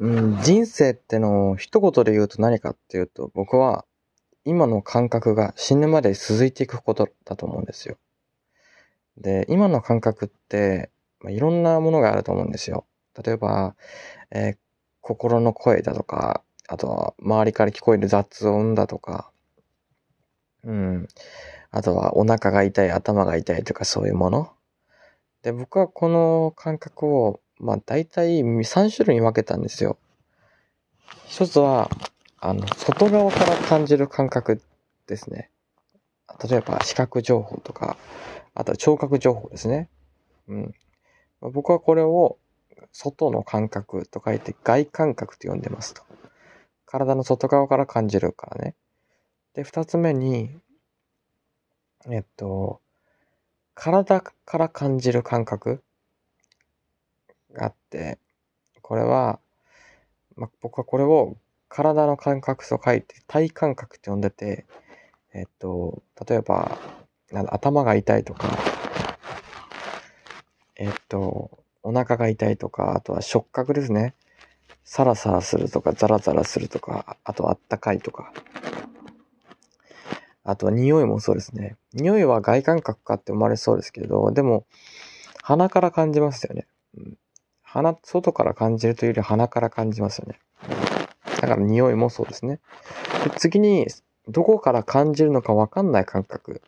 うん、人生ってのを一言で言うと何かっていうと、僕は今の感覚が死ぬまで続いていくことだと思うんですよ。で、今の感覚って、まあ、いろんなものがあると思うんですよ。例えば、えー、心の声だとか、あとは周りから聞こえる雑音だとか、うん。あとはお腹が痛い、頭が痛いとかそういうもの。で、僕はこの感覚を、まあ大体3種類に分けたんですよ。一つは、あの、外側から感じる感覚ですね。例えば視覚情報とか、あとは聴覚情報ですね。うん。僕はこれを外の感覚と書いて外感覚と呼んでますと。体の外側から感じるからね。で、二つ目に、えっと、体から感じる感覚があって、これは、ま僕はこれを体の感覚と書いて体感覚って呼んでて、えっと、例えば、頭が痛いとか、えっと、お腹が痛いとか、あとは触覚ですね。サラサラするとか、ザラザラするとか、あとあったかいとか。あとは匂いもそうですね。匂いは外感覚かって思われそうですけど、でも、鼻から感じますよね。うん、鼻、外から感じるというより鼻から感じますよね。だから匂いもそうですね。で次に、どこから感じるのかわかんない感覚。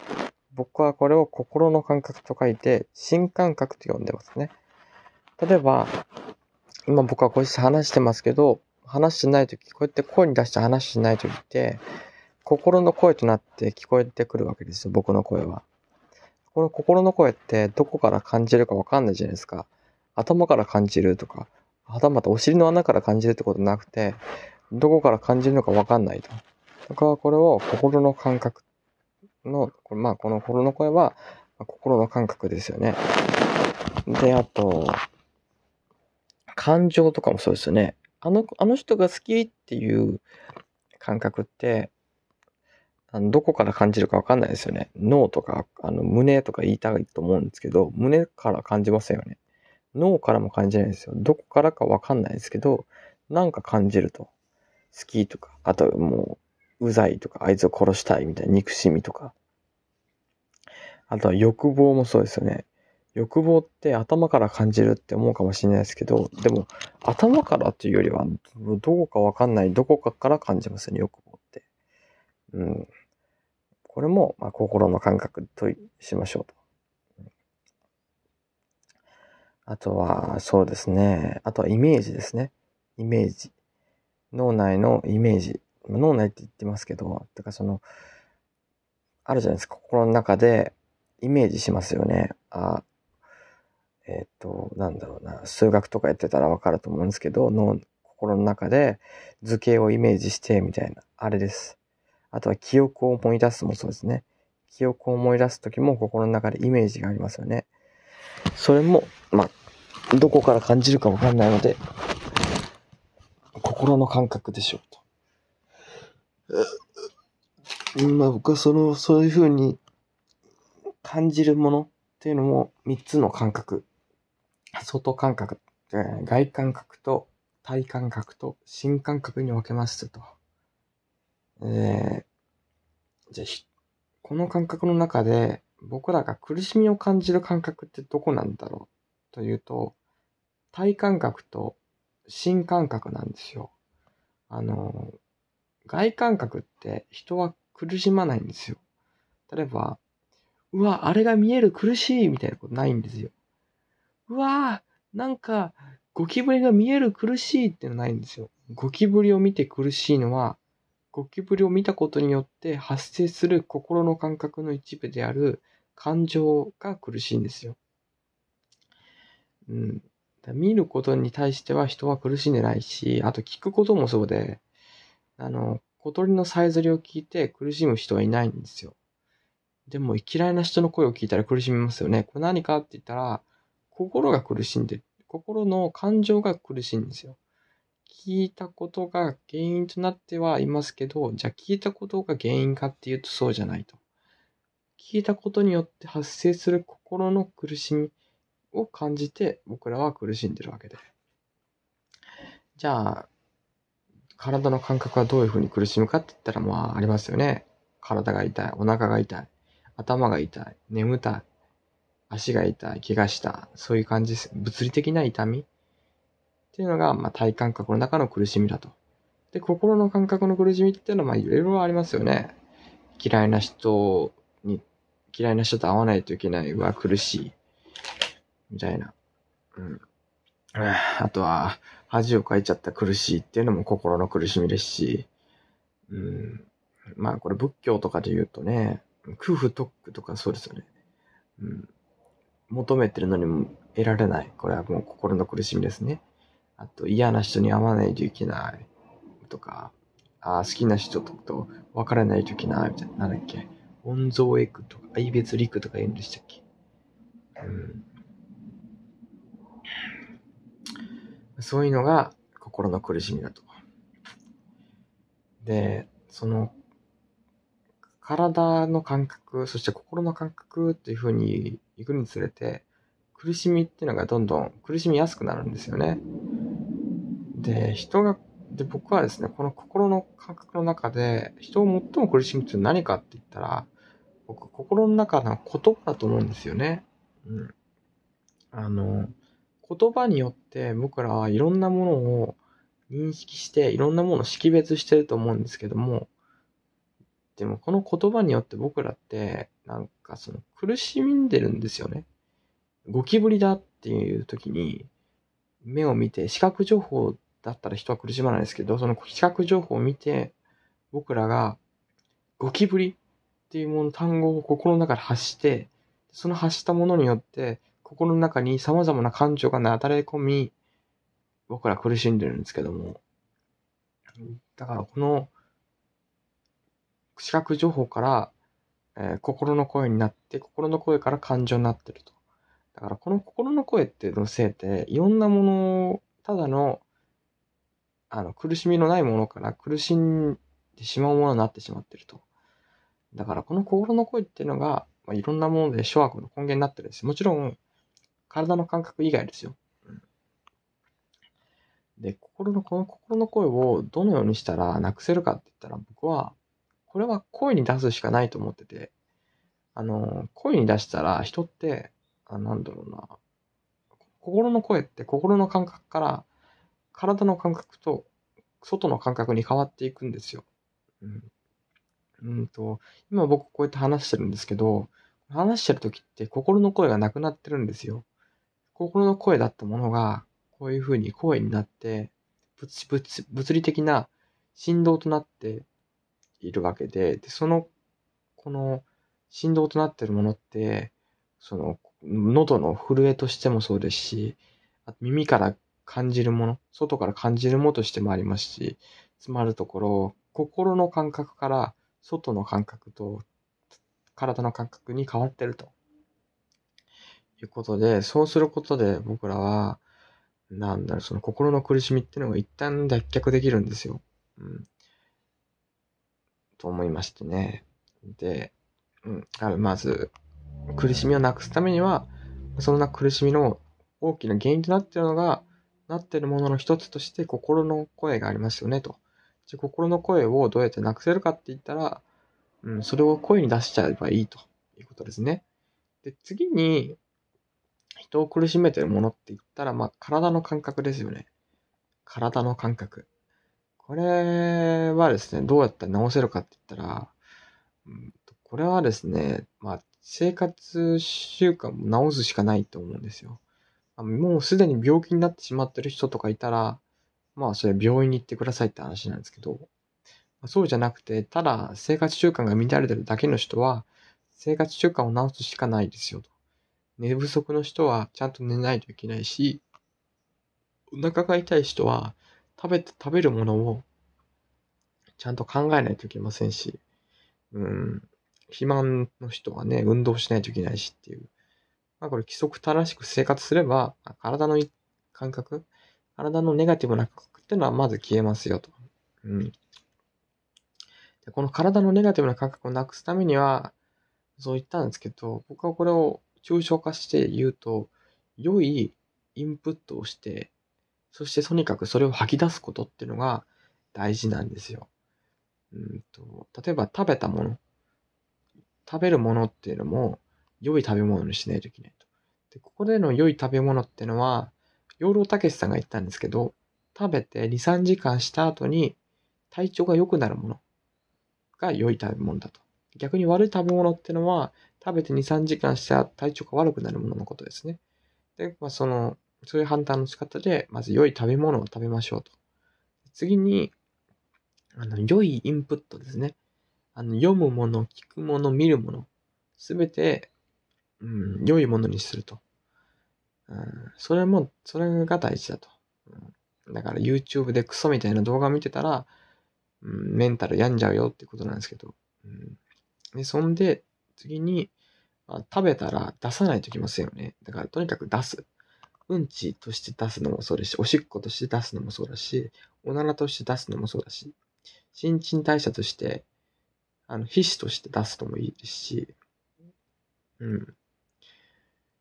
僕はこれを心の感覚と書いて、新感覚と呼んでますね。例えば、今僕はこうして話してますけど、話してないとき、こうやって声に出して話してないときって、心の声となって聞こえてくるわけですよ、僕の声は。この心の声ってどこから感じるかわかんないじゃないですか。頭から感じるとか、はたまたお尻の穴から感じるってことなくて、どこから感じるのかわかんないと。だからこれを心の感覚の、まあこの心の声は心の感覚ですよね。で、あと、感情とかもそうですよね。あの、あの人が好きっていう感覚って、あのどこから感じるかわかんないですよね。脳とか、あの、胸とか言いたいと思うんですけど、胸から感じませんよね。脳からも感じないですよ。どこからかわかんないですけど、なんか感じると。好きとか、あともう、うざいとか、あいつを殺したいみたいな憎しみとか。あとは欲望もそうですよね。欲望って頭から感じるって思うかもしれないですけど、でも頭からっていうよりは、どこかわかんないどこかから感じますね、欲望って。うん。これも、まあ、心の感覚としましょうと。あとは、そうですね。あとはイメージですね。イメージ。脳内のイメージ。脳内って言ってますけど、てかその、あるじゃないですか。心の中でイメージしますよね。あ、えっ、と、なんだろうな、数学とかやってたらわかると思うんですけど、脳、心の中で図形をイメージしてみたいな、あれです。あとは記憶を思い出すもそうですね。記憶を思い出すときも心の中でイメージがありますよね。それも、まあ、どこから感じるかわかんないので、心の感覚でしょうと。まあ僕はその、そういうふうに感じるものっていうのも3つの感覚外感覚、外感覚と体感覚と新感覚に分けますと。えー、じゃあ、この感覚の中で僕らが苦しみを感じる感覚ってどこなんだろうというと、体感覚と新感覚なんですよ。あの、外感覚って人は苦しまないんですよ。例えば、うわ、あれが見える苦しいみたいなことないんですよ。うわぁ、なんか、ゴキブリが見える苦しいってのないんですよ。ゴキブリを見て苦しいのは、ゴキブリを見たことによって発生する心の感覚の一部である感情が苦しいんですよ。うん。見ることに対しては人は苦しんでないし、あと聞くこともそうで、あの、小鳥のさえずりを聞いて苦しむ人はいないんですよ。でも嫌いな人の声を聞いたら苦しみますよね。これ何かって言ったら、心が苦しんで、心の感情が苦しいんですよ。聞いたことが原因となってはいますけど、じゃあ聞いたことが原因かっていうとそうじゃないと。聞いたことによって発生する心の苦しみを感じて僕らは苦しんでるわけで。じゃあ、体の感覚はどういうふうに苦しむかって言ったら、まあ、ありますよね。体が痛い、お腹が痛い、頭が痛い、眠たい、足が痛い、怪我した、そういう感じです。物理的な痛みっていうのが、まあ、体感覚の中の苦しみだと。で、心の感覚の苦しみっていうのは、まあ、いろいろありますよね。嫌いな人に、嫌いな人と会わないといけないは苦しい。みたいな。うん。あとは、恥をかいちゃった苦しいっていうのも心の苦しみですし、うん。まあこれ仏教とかで言うとね、空腹特区とかそうですよね。うん。求めてるのにも得られない。これはもう心の苦しみですね。あと嫌な人に会わないといけないとか、あ好きな人と別れないといけないみたいな。なんだっけ。温蔵エクとか、愛別陸とか言うんでしたっけ？うん。そういうのが心の苦しみだと。で、その、体の感覚、そして心の感覚っていう風に行くにつれて、苦しみっていうのがどんどん苦しみやすくなるんですよね。で、人が、で、僕はですね、この心の感覚の中で、人を最も苦しむって何かって言ったら、僕、心の中の言葉だと思うんですよね。うん。あの、言葉によって僕らはいろんなものを認識して、いろんなものを識別してると思うんですけども、でもこの言葉によって僕らって、なんかその苦しんでるんですよね。ゴキブリだっていう時に、目を見て、視覚情報だったら人は苦しまないですけど、その視覚情報を見て、僕らがゴキブリっていうもの、単語を心の中で発して、その発したものによって、心の中に様々な感情がなだれ込み、僕ら苦しんでるんですけども、だからこの視覚情報から、えー、心の声になって、心の声から感情になってると。だからこの心の声っていうのせいで、いろんなものを、ただの、あの、苦しみのないものから苦しんでしまうものになってしまってると。だからこの心の声っていうのが、まあ、いろんなもので諸悪の根源になってるんです。もちろん、体の感覚以外ですよ。うん、で、心の、この心の声をどのようにしたらなくせるかって言ったら、僕は、これは声に出すしかないと思ってて、あの、声に出したら人って、あなんだろうな、心の声って心の感覚から体の感覚と外の感覚に変わっていくんですよ。うん。うんと、今僕こうやって話してるんですけど、話してる時って心の声がなくなってるんですよ。心の声だったものが、こういう風に声になって、物物物理的な振動となっているわけで、で、その、この振動となってるものって、その、喉の震えとしてもそうですし、あと耳から感じるもの、外から感じるものとしてもありますし、つまるところ、心の感覚から外の感覚と体の感覚に変わってると。いうことで、そうすることで僕らは、なんだろう、その心の苦しみっていうのが一旦脱却できるんですよ。うん。と思いましてね。で、うん。まず、苦しみをなくすためには、そんな苦しみの大きな原因となっているのが、なっているものの一つとして心の声がありますよね、と。じゃ心の声をどうやってなくせるかって言ったら、うん、それを声に出しちゃえばいいということですね。で、次に、人を苦しめてるものって言ったら、まあ、体の感覚ですよね。体の感覚。これはですね、どうやったら直せるかって言ったら、うん、これはですね、まあ、生活習慣も直すしかないと思うんですよ。もうすでに病気になってしまってる人とかいたら、まあ、それ病院に行ってくださいって話なんですけど、そうじゃなくて、ただ生活習慣が乱れてるだけの人は、生活習慣を直すしかないですよと。寝不足の人はちゃんと寝ないといけないし、お腹が痛い人は食べて、食べるものをちゃんと考えないといけませんし、うん、肥満の人はね、運動しないといけないしっていう。まあこれ規則正しく生活すれば、体の感覚、体のネガティブな感覚っていうのはまず消えますよと。うん。でこの体のネガティブな感覚をなくすためには、そう言ったんですけど、僕はこれを抽象化して言うと、良いインプットをして、そしてとにかくそれを吐き出すことっていうのが大事なんですよ。うんと、例えば食べたもの。食べるものっていうのも良い食べ物にしないといけないと。で、ここでの良い食べ物っていうのは、養老たけしさんが言ったんですけど、食べて2、3時間した後に体調が良くなるものが良い食べ物だと。逆に悪い食べ物ってのは、食べて2、3時間した体調が悪くなるもののことですね。で、まあ、その、そういう判断の仕方で、まず良い食べ物を食べましょうと。次に、あの、良いインプットですね。あの、読むもの、聞くもの、見るもの、すべて、うん、良いものにすると。うん、それも、それが大事だと。うん、だから YouTube でクソみたいな動画見てたら、うん、メンタル病んじゃうよってことなんですけど。うん、で、そんで、次に、あ、食べたら出さないといけませんよね。だからとにかく出す。うんちとして出すのもそうですし、おしっことして出すのもそうだし、おならとして出すのもそうだし、新陳代謝として、あの、皮脂として出すのもいいですし、うん。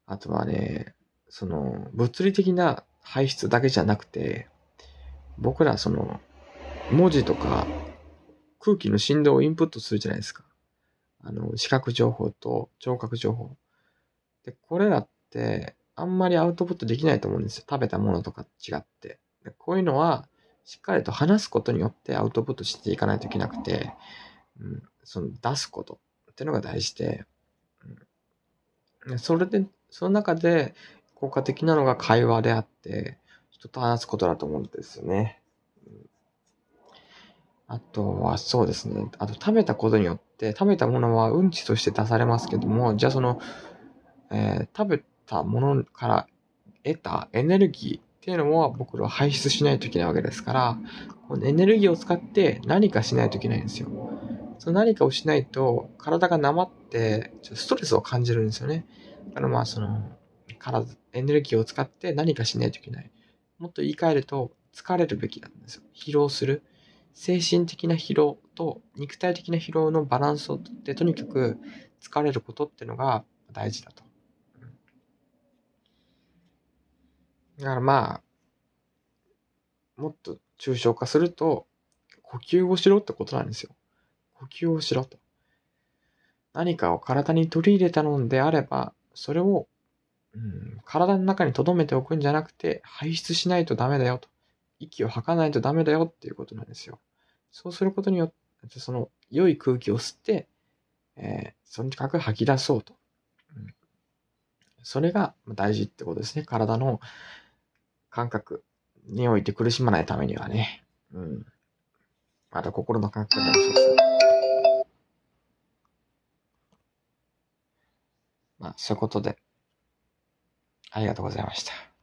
あとはね、その、物理的な排出だけじゃなくて、僕らその、文字とか空気の振動をインプットするじゃないですか。あの、視覚情報と聴覚情報。で、これらって、あんまりアウトプットできないと思うんですよ。食べたものとか違って。でこういうのは、しっかりと話すことによってアウトプットしていかないといけなくて、うん、その出すことっていうのが大事で、うん、それで、その中で効果的なのが会話であって、人と話すことだと思うんですよね。あとはそうですね。あと食べたことによって、食べたものはうんちとして出されますけども、じゃあその、えー、食べたものから得たエネルギーっていうのは僕らは排出しないといけないわけですから、このエネルギーを使って何かしないといけないんですよ。その何かをしないと体がなまって、ちょっとストレスを感じるんですよね。だからまあその、体、エネルギーを使って何かしないといけない。もっと言い換えると、疲れるべきなんですよ。疲労する。精神的な疲労と肉体的な疲労のバランスをとって、とにかく疲れることってのが大事だと。だからまあ、もっと抽象化すると、呼吸をしろってことなんですよ。呼吸をしろと。何かを体に取り入れたのであれば、それを、うん、体の中に留めておくんじゃなくて、排出しないとダメだよと。息を吐かないとダメだよっていうことなんですよ。そうすることによって、その良い空気を吸って、えー、とにかく吐き出そうと。うん、それが大事ってことですね。体の感覚において苦しまないためにはね。うん。また心の感覚でもそうですね。まあ、そういうことで、ありがとうございました。